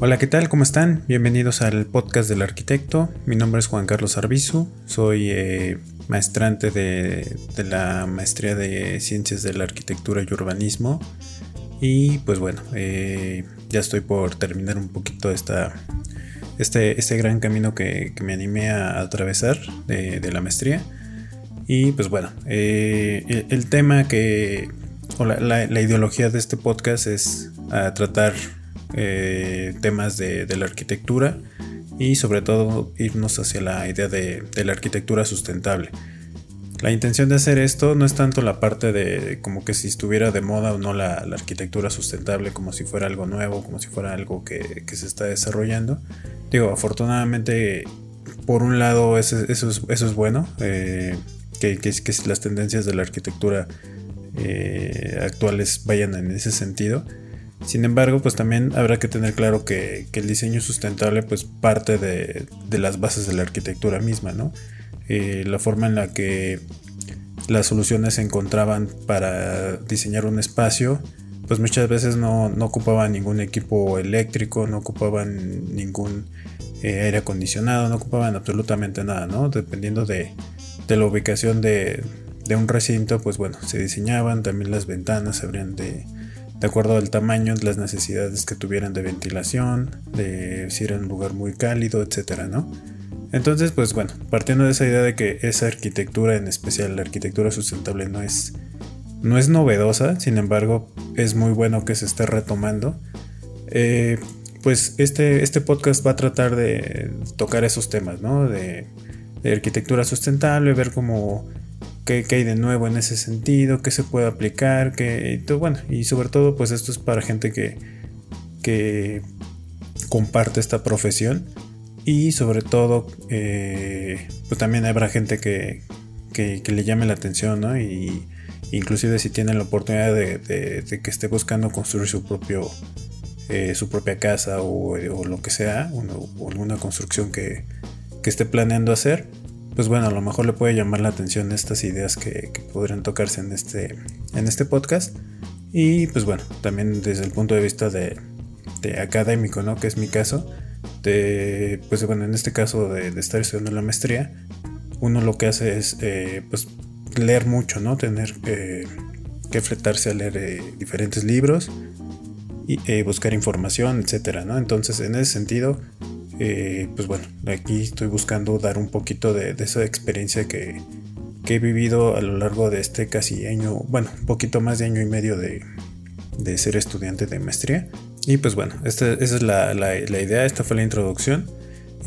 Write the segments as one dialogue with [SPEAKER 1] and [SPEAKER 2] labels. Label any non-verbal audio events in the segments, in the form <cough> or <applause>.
[SPEAKER 1] Hola, ¿qué tal? ¿Cómo están? Bienvenidos al podcast del arquitecto. Mi nombre es Juan Carlos Arbizu. Soy eh, maestrante de, la maestría de Ciencias de la Arquitectura y Urbanismo. Y pues bueno, eh, ya estoy por terminar un poquito esta, este, este gran camino que, me animé a atravesar de, la maestría. Y pues bueno, eh, el, tema que, o la, ideología de este podcast es tratar eh, temas de, la arquitectura y sobre todo irnos hacia la idea de, la arquitectura sustentable. La intención de hacer esto no es tanto la parte de como que si estuviera de moda o no la, arquitectura sustentable, como si fuera algo nuevo, como si fuera algo que, se está desarrollando. Digo, afortunadamente, por un lado, eso, es, bueno, eh, que, que, las tendencias de la arquitectura eh, actuales vayan en ese sentido. Sin embargo, pues también habrá que tener claro que, el diseño sustentable pues parte de, las bases de la arquitectura misma, ¿no? Eh, la forma en la que las soluciones se encontraban para diseñar un espacio, pues muchas veces no, ocupaban ningún equipo eléctrico, no ocupaban ningún eh, aire acondicionado, no ocupaban absolutamente nada, ¿no? Dependiendo de, la ubicación de, de, un recinto, pues bueno, se diseñaban, también las ventanas se abrían de, de acuerdo al tamaño, las necesidades que tuvieran de ventilación, de si era un lugar muy cálido, etcétera, ¿no? Entonces, pues bueno, partiendo de esa idea de que esa arquitectura, en especial la arquitectura sustentable, no es, no es novedosa, sin embargo, es muy bueno que se esté retomando. Eh, pues este, este podcast va a tratar de tocar esos temas, ¿no? De, de arquitectura sustentable, ver cómo qué, hay de nuevo en ese sentido, qué se puede aplicar, qué, bueno, y sobre todo pues esto es para gente que, que comparte esta profesión y sobre todo eh, pues también habrá gente que, que, le llame la atención, ¿no? Y inclusive si tienen la oportunidad de, que esté buscando construir su propio eh, su propia casa o, lo que sea, o, alguna construcción que, que esté planeando hacer, pues bueno, a lo mejor le puede llamar la atención estas ideas que, podrían tocarse en este, en este podcast. Y pues bueno, también desde el punto de vista de, académico, ¿no? Que es mi caso. De, pues bueno, en este caso de, estar estudiando la maestría, uno lo que hace es eh, pues leer mucho, ¿no? Tener eh, que fletarse a leer eh, diferentes libros y buscar información, etcétera, ¿no? Entonces, en ese sentido, eh, pues bueno, aquí estoy buscando dar un poquito de, esa experiencia que, he vivido a lo largo de este casi año, bueno, un poquito más de año y medio de, ser estudiante de maestría. Y pues bueno, esta, esa es la, idea, esta fue la introducción.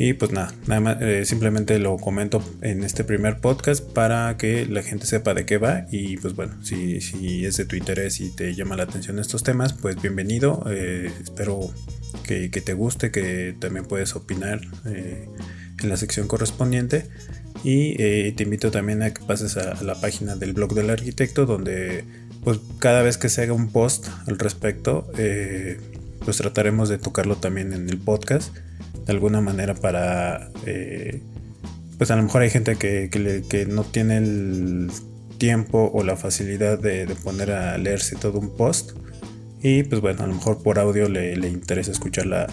[SPEAKER 1] Y pues nada, nada más, eh, simplemente lo comento en este primer podcast para que la gente sepa de qué va. Y pues bueno, si, si es de tu interés y te llama la atención estos temas, pues bienvenido. Eh, espero que, te guste, que también puedes opinar eh, en la sección correspondiente. Y eh, te invito también a que pases a, la página del blog del arquitecto, donde pues cada vez que se haga un post al respecto, pues trataremos de tocarlo también en el podcast, de alguna manera para, pues a lo mejor hay gente que, que, no tiene el tiempo o la facilidad de poner a leerse todo un post y pues bueno, a lo mejor por audio le, interesa escucharla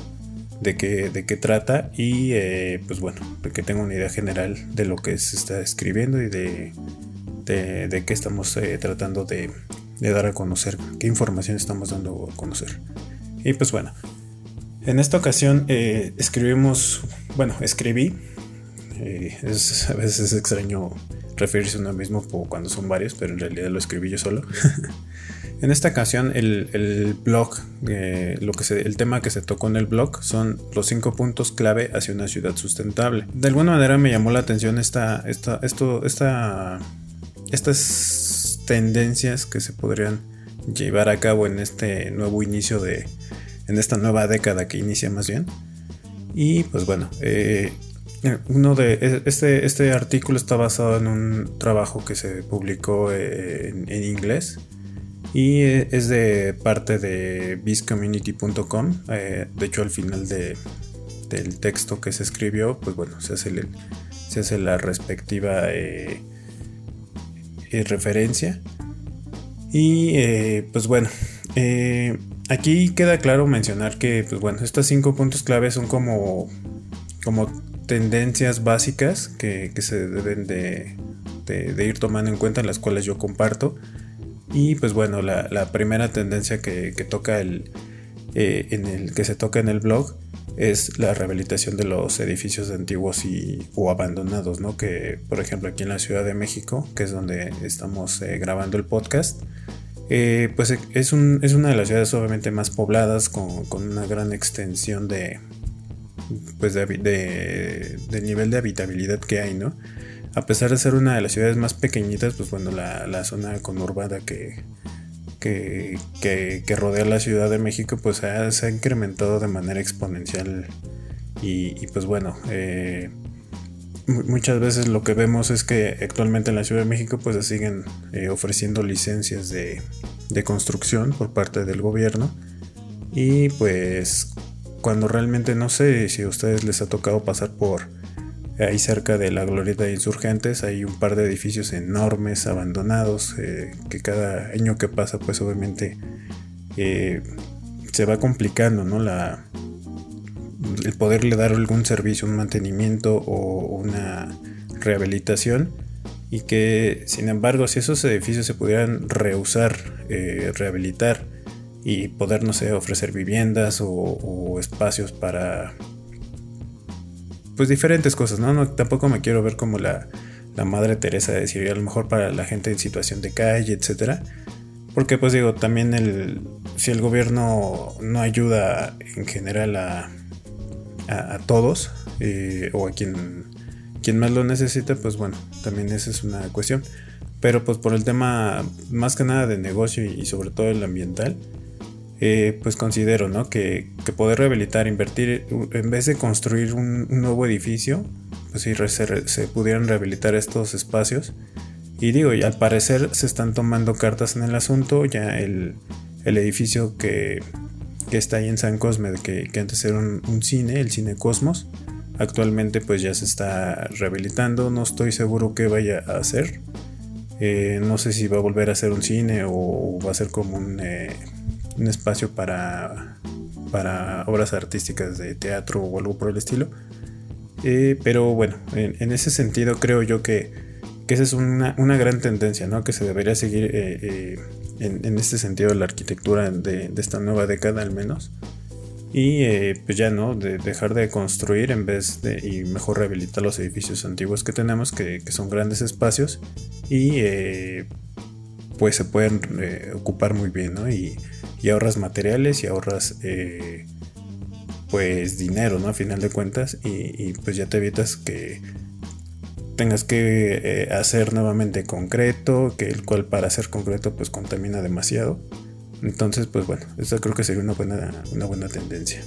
[SPEAKER 1] de qué, de qué trata y eh, pues bueno, de que tenga una idea general de lo que se está escribiendo y de, de, qué estamos eh, tratando de, dar a conocer, qué información estamos dando a conocer. Y pues bueno, en esta ocasión eh, escribimos, bueno, escribí, es, a veces es extraño referirse a uno mismo cuando son varios, pero en realidad lo escribí yo solo. <laughs> En esta ocasión el, blog, eh, lo que el tema que se tocó en el blog son los cinco puntos clave hacia una ciudad sustentable. De alguna manera me llamó la atención esta, esta, esto, esta, estas tendencias que se podrían llevar a cabo en este nuevo inicio de, en esta nueva década que inicia más bien. Y pues bueno, eh, uno de e, este, este artículo está basado en un trabajo que se publicó eh, en inglés y eh, es de parte de bizcommunity.com. Eh, de hecho, al final de, del texto que se escribió, pues bueno, se hace, se hace la respectiva eh, referencia. Y pues bueno, aquí queda claro mencionar que, pues bueno, estos cinco puntos clave son como, como tendencias básicas que, se deben de, ir tomando en cuenta, las cuales yo comparto. Y pues bueno, la, primera tendencia que, toca el, eh, en el que se toca en el blog es la rehabilitación de los edificios antiguos y, o abandonados, ¿no? Que por ejemplo aquí en la Ciudad de México, que es donde estamos eh, grabando el podcast, eh, pues es, es una de las ciudades obviamente más pobladas, con, con una gran extensión de, pues de, de, nivel de habitabilidad que hay, ¿no? A pesar de ser una de las ciudades más pequeñitas, pues bueno, la, la zona conurbada que, que, que, rodea la Ciudad de México, pues se ha incrementado de manera exponencial. Y, pues bueno, eh, muchas veces lo que vemos es que actualmente en la Ciudad de México pues se siguen eh, ofreciendo licencias de, de construcción por parte del gobierno. Y pues cuando realmente no sé si a ustedes les ha tocado pasar por ahí cerca de la glorieta de insurgentes hay un par de edificios enormes abandonados eh, que cada año que pasa pues obviamente eh, se va complicando no la el poderle dar algún servicio un mantenimiento o una rehabilitación y que sin embargo si esos edificios se pudieran reusar eh, rehabilitar y poder, no sé, ofrecer viviendas o, espacios para, pues diferentes cosas, ¿no? Tampoco me quiero ver como la, la madre Teresa de decir, a lo mejor para la gente en situación de calle, etcétera. Porque pues digo, también el, si el gobierno no ayuda en general a, a, todos eh, o a quien, quien más lo necesita, pues bueno, también esa es una cuestión. Pero pues por el tema más que nada de negocio y sobre todo el ambiental, eh, pues considero ¿no? que, poder rehabilitar, invertir, en vez de construir un, nuevo edificio, pues si se, pudieran rehabilitar estos espacios. Y digo, y al parecer se están tomando cartas en el asunto, ya el, edificio que, está ahí en San Cosme, que, que antes era un, cine, el Cine Cosmos, actualmente pues ya se está rehabilitando, no estoy seguro qué vaya a hacer. Eh, no sé si va a volver a ser un cine o va a ser como un, eh, un espacio para, para obras artísticas de teatro o algo por el estilo. Eh, pero bueno, en, ese sentido creo yo que, esa es una, gran tendencia, ¿no? Que se debería seguir en, este sentido la arquitectura de, esta nueva década al menos. Y pues ya, ¿no? De dejar de construir en vez de... y mejor rehabilitar los edificios antiguos que tenemos, que, que son grandes espacios. Y pues se pueden ocupar muy bien. Y y ahorras materiales y ahorras eh, pues dinero, ¿no? A final de cuentas y, pues ya te evitas que tengas que eh, hacer nuevamente concreto, que el cual para hacer concreto pues contamina demasiado. Entonces pues bueno, eso creo que sería una buena, una buena tendencia.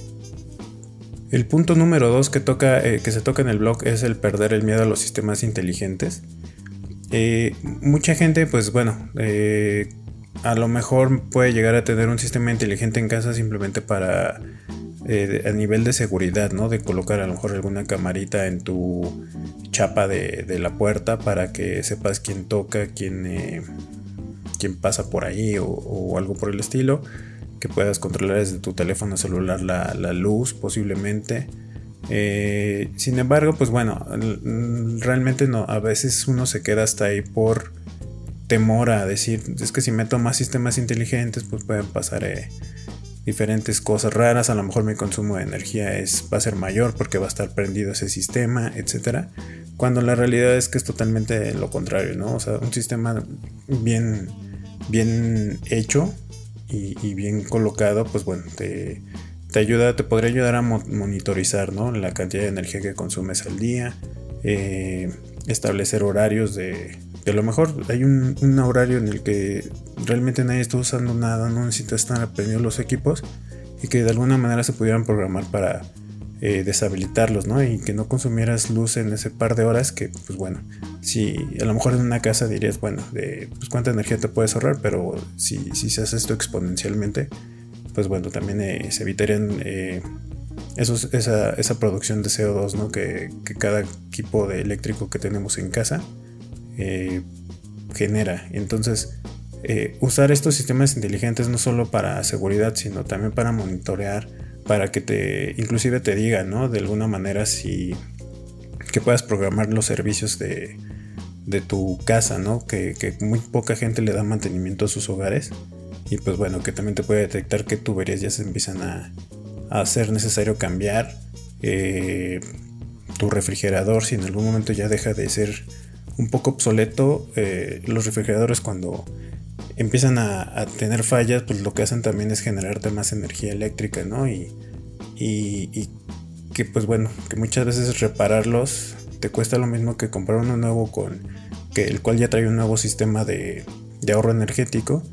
[SPEAKER 1] El punto número dos que, toca, eh, que se toca en el blog es el perder el miedo a los sistemas inteligentes. mucha gente, pues bueno, a lo mejor puede llegar a tener un sistema inteligente en casa simplemente para eh, a nivel de seguridad, ¿no? De colocar a lo mejor alguna camarita en tu chapa de, la puerta para que sepas quién toca, quién, eh, quién pasa por ahí o, algo por el estilo. Que puedas controlar desde tu teléfono celular la, luz posiblemente. Eh, sin embargo, pues bueno, realmente no, a veces uno se queda hasta ahí por temor a decir, es que si meto más sistemas inteligentes, pues pueden pasar eh, diferentes cosas raras, a lo mejor mi consumo de energía es, va a ser mayor porque va a estar prendido ese sistema, etcétera. Cuando la realidad es que es totalmente lo contrario, ¿no? O sea, un sistema bien, bien hecho y, bien colocado, pues bueno, te, te, ayuda, te podría ayudar a monitorizar, ¿no? La cantidad de energía que consumes al día, eh, establecer horarios de, a lo mejor hay un, horario en el que realmente nadie está usando nada, no necesita estar aprendiendo los equipos y que de alguna manera se pudieran programar para eh, deshabilitarlos, ¿no? Y que no consumieras luz en ese par de horas que, pues bueno, si a lo mejor en una casa dirías, bueno, de pues cuánta energía te puedes ahorrar, pero si, si se hace esto exponencialmente, pues bueno, también eh, se evitarían eh, esa, esa, producción de CO2, ¿no? Que, que cada equipo de eléctrico que tenemos en casa eh, genera. Entonces, usar estos sistemas inteligentes no solo para seguridad, sino también para monitorear, para que te, inclusive te digan, ¿no? De alguna manera si, que puedas programar los servicios de, de tu casa, ¿no? Que, muy poca gente le da mantenimiento a sus hogares. Y pues bueno, que también te puede detectar que tuberías ya se empiezan a, a necesario cambiar. Eh, tu refrigerador, si en algún momento ya deja de ser un poco obsoleto, eh, los refrigeradores cuando empiezan a, tener fallas, pues lo que hacen también es generarte más energía eléctrica, ¿no? Y, que pues bueno, que muchas veces repararlos te cuesta lo mismo que comprar uno nuevo con que el cual ya trae un nuevo sistema de, ahorro energético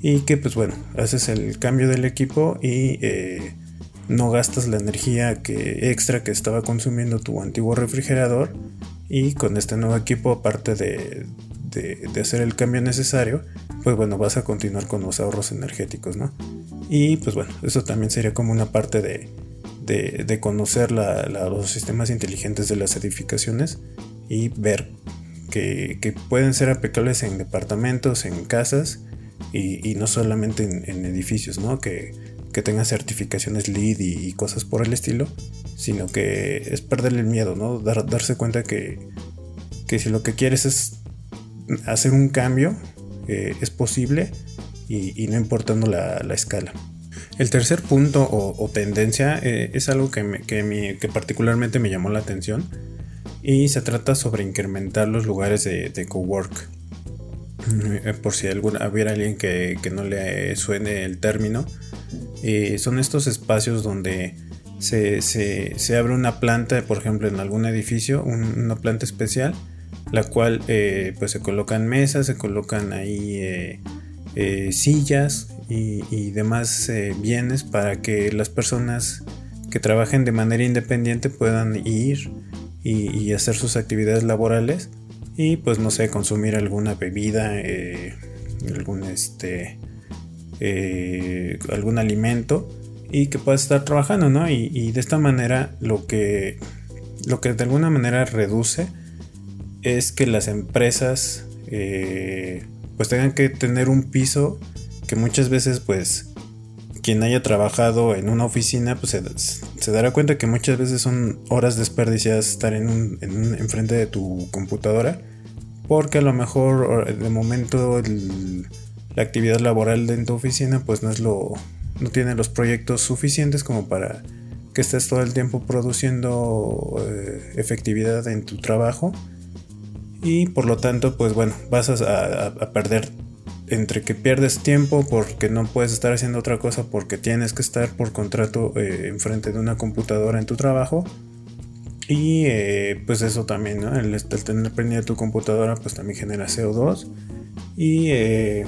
[SPEAKER 1] y que pues bueno, haces el cambio del equipo y eh, no gastas la energía que extra que estaba consumiendo tu antiguo refrigerador y con este nuevo equipo aparte de, de, hacer el cambio necesario pues bueno vas a continuar con los ahorros energéticos no y pues bueno eso también sería como una parte de, de, conocer los sistemas inteligentes de las edificaciones y ver que, pueden ser aplicables en departamentos, en casas y, no solamente en, edificios, ¿no? Que, que tengan certificaciones LEED y, cosas por el estilo, sino que es perderle el miedo, ¿no? darse cuenta que, que si lo que quieres es hacer un cambio, eh, es posible y, no importando la, la escala. El tercer punto o, tendencia eh, es algo que, que, particularmente me llamó la atención y se trata sobre incrementar los lugares de, de cowork. Eh, por si alguna, hubiera alguien que, no le suene el término, eh, son estos espacios donde se, abre una planta, por ejemplo en algún edificio, una planta especial, la cual pues se colocan mesas, se colocan ahí sillas y, demás eh, bienes para que las personas que trabajen de manera independiente puedan ir y, hacer sus actividades laborales y pues no sé, consumir alguna bebida, eh, algún este eh, algún alimento y que puedas estar trabajando, ¿no? Y, de esta manera lo que lo que de alguna manera reduce es que las empresas pues tengan que tener un piso que muchas veces pues quien haya trabajado en una oficina pues se, dará cuenta que muchas veces son horas desperdiciadas estar en un, en enfrente de tu computadora porque a lo mejor de momento la actividad laboral en tu oficina pues no es lo no tiene los proyectos suficientes como para que estés todo el tiempo produciendo eh, efectividad en tu trabajo. Y por lo tanto pues bueno vas a perder entre que pierdes tiempo porque no puedes estar haciendo otra cosa porque tienes que estar por contrato eh, enfrente de una computadora en tu trabajo y eh, pues eso también, ¿no? el, tener prendida tu computadora pues también genera CO2 y eh,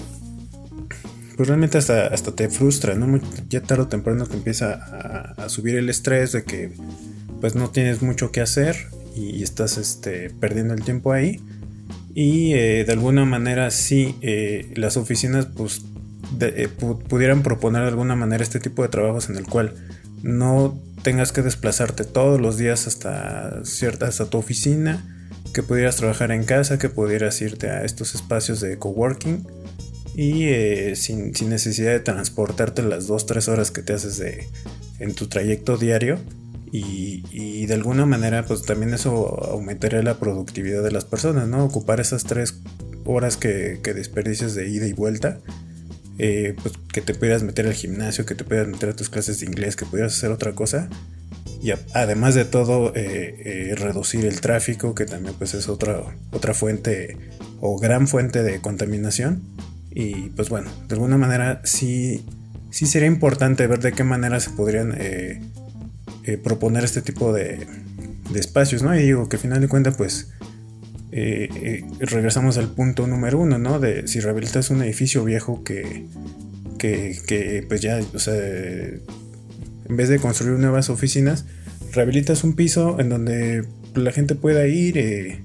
[SPEAKER 1] pues realmente hasta, hasta te frustra, ¿no? Ya tarde o temprano te empieza a, subir el estrés de que pues no tienes mucho que hacer y, estás este, perdiendo el tiempo ahí y eh, de alguna manera sí eh, las oficinas pues eh, pudieran proponer de alguna manera este tipo de trabajos en el cual no tengas que desplazarte todos los días hasta cierta hasta tu oficina que pudieras trabajar en casa que pudieras irte a estos espacios de coworking y sin, sin, necesidad de transportarte las 2-3 horas que te haces de, en tu trayecto diario y, de alguna manera pues también eso aumentaría la productividad de las personas, ¿no? Ocupar esas tres horas que, que desperdicias de ida y vuelta, eh, pues que te pudieras meter al gimnasio, que te pudieras meter a tus clases de inglés, que pudieras hacer otra cosa. Y además de todo, eh, eh, reducir el tráfico, que también pues es otra, otra fuente o gran fuente de contaminación. Y pues bueno, de alguna manera sí, sí sería importante ver de qué manera se podrían eh, proponer este tipo de, espacios, ¿no? Y digo que al final de cuentas, pues eh, eh, regresamos al punto número uno, ¿no? De si rehabilitas un edificio viejo que, que, pues ya, o sea, en vez de construir nuevas oficinas, rehabilitas un piso en donde la gente pueda ir,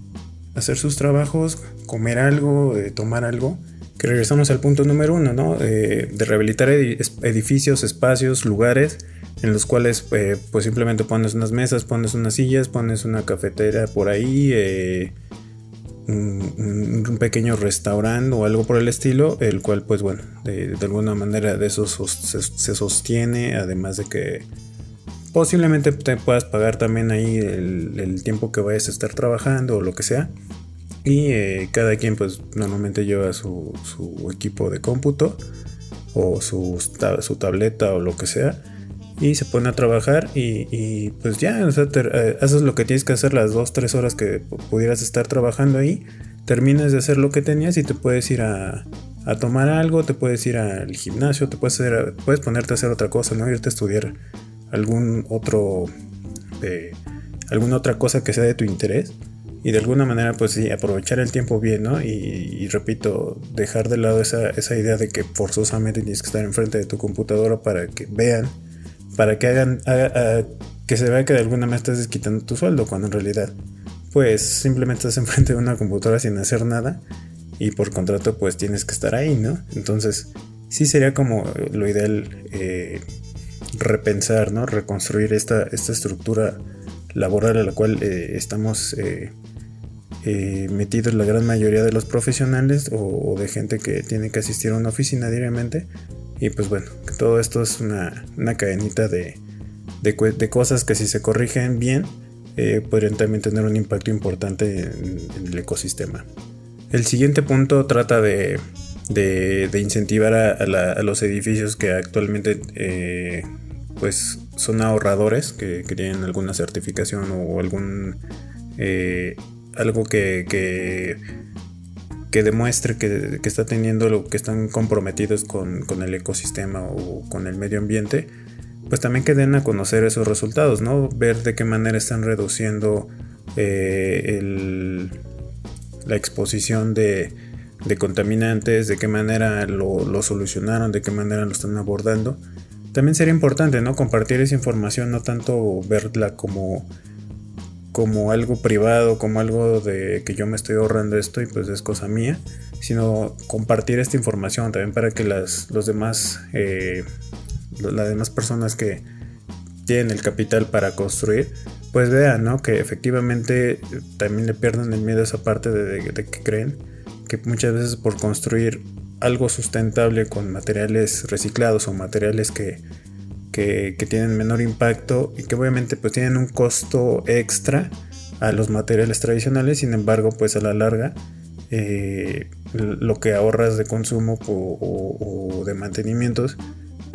[SPEAKER 1] hacer sus trabajos, comer algo, tomar algo. Que regresamos al punto número uno, ¿no? de rehabilitar edificios, espacios, lugares en los cuales eh, pues simplemente pones unas mesas, pones unas sillas, pones una cafetera por ahí, eh, un, pequeño restaurante o algo por el estilo, el cual pues bueno, de, alguna manera de eso se, sostiene, además de que posiblemente te puedas pagar también ahí el, tiempo que vayas a estar trabajando o lo que sea. Y eh, cada quien pues normalmente lleva su, equipo de cómputo o su, su tableta o lo que sea y se pone a trabajar y, pues ya, eh, haces lo que tienes que hacer las 2, 3 horas que pudieras estar trabajando ahí, terminas de hacer lo que tenías y te puedes ir a, tomar algo, te puedes ir al gimnasio, te puedes, hacer, puedes ponerte a hacer otra cosa, no irte a estudiar algún otro, eh, alguna otra cosa que sea de tu interés. Y de alguna manera, pues sí, aprovechar el tiempo bien, ¿no? Y, repito, dejar de lado esa, esa idea de que forzosamente tienes que estar enfrente de tu computadora para que vean para que hagan que se vea que de alguna manera estás quitando tu sueldo cuando en realidad pues simplemente estás <laughs> enfrente de una computadora sin hacer nada y por contrato pues tienes que estar ahí, ¿no? Entonces sí sería como lo ideal eh, repensar, ¿no? Reconstruir esta, esta estructura laboral a la cual eh, estamos eh, metidos la gran mayoría de los profesionales o, de gente que tiene que asistir a una oficina diariamente y pues bueno, que todo esto es una, cadenita de, cosas que si se corrigen bien, eh, podrían también tener un impacto importante en, el ecosistema. El siguiente punto trata de, incentivar a, los edificios que actualmente eh, pues son ahorradores, que, tienen alguna certificación o algún eh, algo que que demuestre que, está teniendo lo que están comprometidos con, el ecosistema o con el medio ambiente, pues también que den a conocer esos resultados, ¿no? Ver de qué manera están reduciendo eh, la exposición de, contaminantes, de qué manera lo, lo, solucionaron, de qué manera lo están abordando. También sería importante, ¿no? Compartir esa información, no tanto verla como como algo privado, como algo de que yo me estoy ahorrando esto y pues es cosa mía, sino compartir esta información también para que las los demás, eh, las demás personas que tienen el capital para construir, pues vean, ¿no? Que efectivamente también le pierdan el miedo a esa parte de, que creen que muchas veces por construir algo sustentable con materiales reciclados o materiales que que, tienen menor impacto y que obviamente pues tienen un costo extra a los materiales tradicionales, sin embargo pues a la larga eh, lo que ahorras de consumo o, de mantenimientos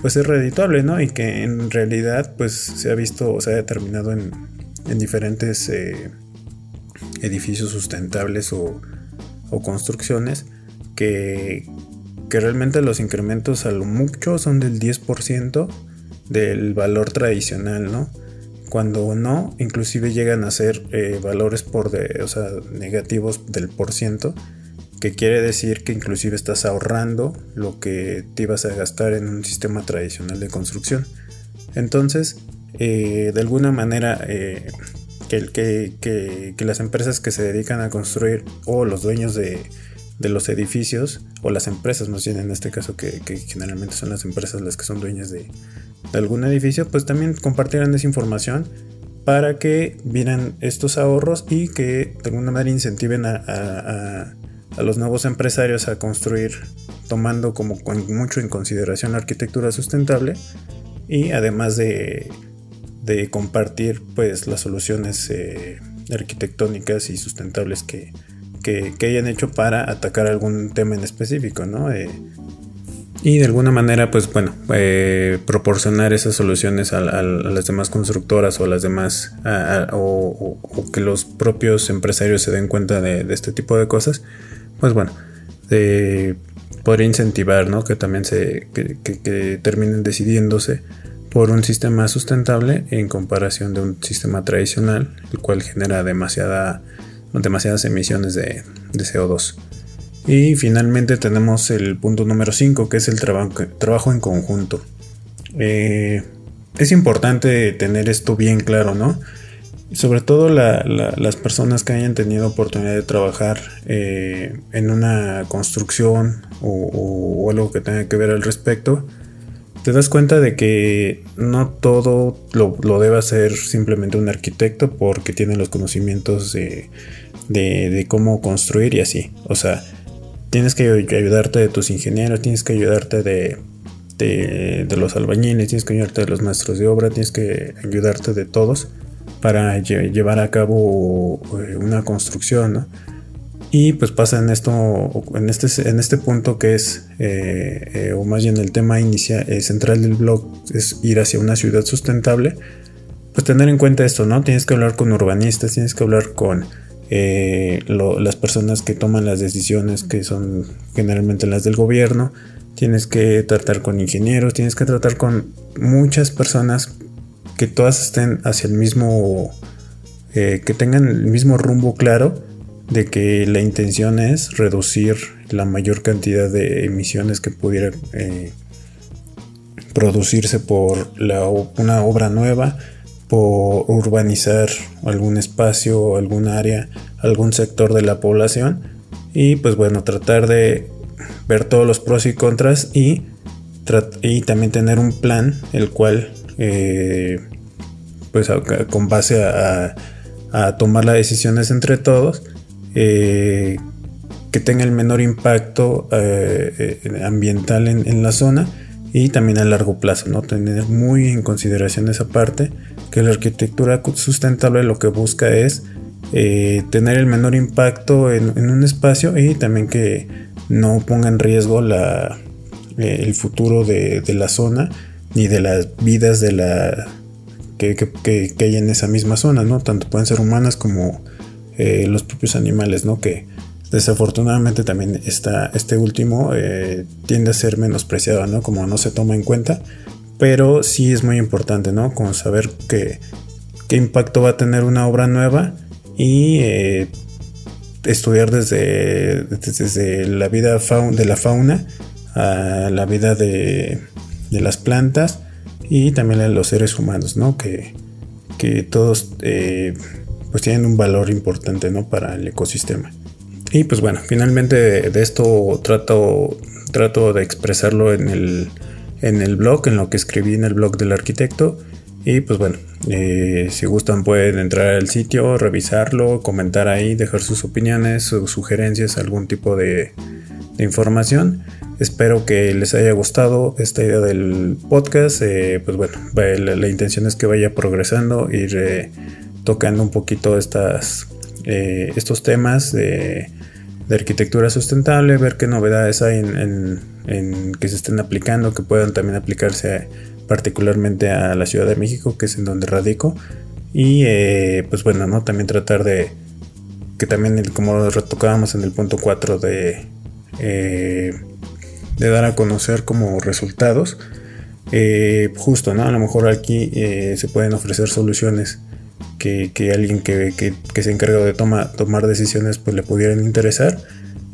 [SPEAKER 1] pues es redituable, ¿no? Y que en realidad pues se ha visto o se ha determinado en, diferentes eh, edificios sustentables o, construcciones que, que realmente los incrementos a lo mucho son del 10% del valor tradicional, ¿no? Cuando no, inclusive llegan a ser eh, valores por de, o sea, negativos del por ciento, que quiere decir que inclusive estás ahorrando lo que te ibas a gastar en un sistema tradicional de construcción. Entonces, eh, de alguna manera, eh, que, que, que, las empresas que se dedican a construir o los dueños de, de los edificios o las empresas más bien en este caso que, generalmente son las empresas las que son dueñas de, algún edificio pues también compartieran esa información para que vieran estos ahorros y que de alguna manera incentiven a, los nuevos empresarios a construir tomando como mucho en consideración la arquitectura sustentable y además de, compartir pues las soluciones eh, arquitectónicas y sustentables que, que, hayan hecho para atacar algún tema en específico, ¿no? Eh, y de alguna manera, pues bueno, eh, proporcionar esas soluciones a, las demás constructoras o a las demás, o, que los propios empresarios se den cuenta de, este tipo de cosas, pues bueno, podría incentivar, ¿no? Que también se, que terminen decidiéndose por un sistema sustentable en comparación de un sistema tradicional, el cual genera demasiada demasiadas emisiones de, CO2. Y finalmente tenemos el punto número 5, que es el trabajo en conjunto. Eh, es importante tener esto bien claro, ¿no? Sobre todo las personas que hayan tenido oportunidad de trabajar eh, en una construcción o, algo que tenga que ver al respecto, te das cuenta de que no todo lo, debe hacer simplemente un arquitecto porque tiene los conocimientos de de, cómo construir y así. O sea, tienes que ayudarte de tus ingenieros, tienes que ayudarte de, de, los albañiles, tienes que ayudarte de los maestros de obra, tienes que ayudarte de todos para llevar a cabo eh, una construcción, ¿no? Y pues pasa en esto, en este, en este punto que es, eh, eh, o más bien el tema inicial, central del blog, es ir hacia una ciudad sustentable. Pues tener en cuenta esto, ¿no? Tienes que hablar con urbanistas, tienes que hablar con las personas que toman las decisiones, que son generalmente las del gobierno. Tienes que tratar con ingenieros, tienes que tratar con muchas personas que todas estén hacia el mismo, que tengan el mismo rumbo claro de que la intención es reducir la mayor cantidad de emisiones que pudiera eh, producirse por una obra nueva, por urbanizar algún espacio, algún área, algún sector de la población y pues bueno, tratar de ver todos los pros y contras y, y también tener un plan el cual eh, pues con base a tomar las decisiones entre todos eh, que tenga el menor impacto eh, eh, ambiental en, la zona y también a largo plazo, ¿no? Tener muy en consideración esa parte, que la arquitectura sustentable lo que busca es tener el menor impacto en, un espacio y también que no ponga en riesgo la, el futuro de, la zona ni de las vidas de la que, que, hay en esa misma zona, ¿no? Tanto pueden ser humanas como eh, los propios animales, ¿no? Que desafortunadamente también está, este último eh, tiende a ser menospreciado, ¿no? Como no se toma en cuenta, pero sí es muy importante, ¿no? Como saber qué, impacto va a tener una obra nueva y eh, estudiar desde, desde la vida de la fauna a la vida de, de, las plantas y también a los seres humanos, ¿no? Que, que todos pues tienen un valor importante ¿no? para el ecosistema. Y pues bueno, finalmente de, esto trato, trato de expresarlo en el, en el blog, en lo que escribí en el blog del arquitecto. Y pues bueno, eh, si gustan pueden entrar al sitio, revisarlo, comentar ahí, dejar sus opiniones, sus sugerencias, algún tipo de, información. Espero que les haya gustado esta idea del podcast. Eh, pues bueno, la, intención es que vaya progresando, ir eh, tocando un poquito estas, eh, estos temas de, arquitectura sustentable, ver qué novedades hay en, que se estén aplicando, que puedan también aplicarse particularmente a la Ciudad de México, que es en donde radico. Y eh, pues bueno, ¿no? También tratar de que también, como retocábamos en el punto 4, de, eh, de dar a conocer como resultados. justo, ¿no? A lo mejor aquí se pueden ofrecer soluciones que, alguien que, se encarga de tomar decisiones pues le pudieran interesar.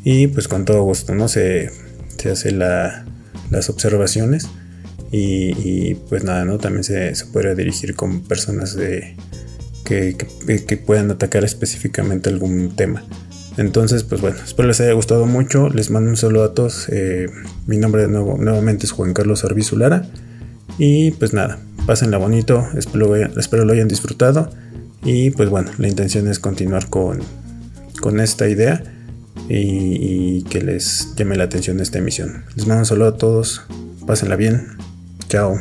[SPEAKER 1] Y pues con todo gusto no se, se hace las observaciones y, pues nada no también se, se puede dirigir con personas de que, puedan atacar específicamente algún tema. Entonces pues bueno espero les haya gustado mucho. Les mando un saludo a todos. Eh, mi nombre de nuevo nuevamente es Juan Carlos Arbizu Lara. Y pues nada pásenla bonito espero, espero lo hayan disfrutado y pues bueno, la intención es continuar con, esta idea y, que les llame la atención esta emisión. Les mando un saludo a todos, pásenla bien, chao.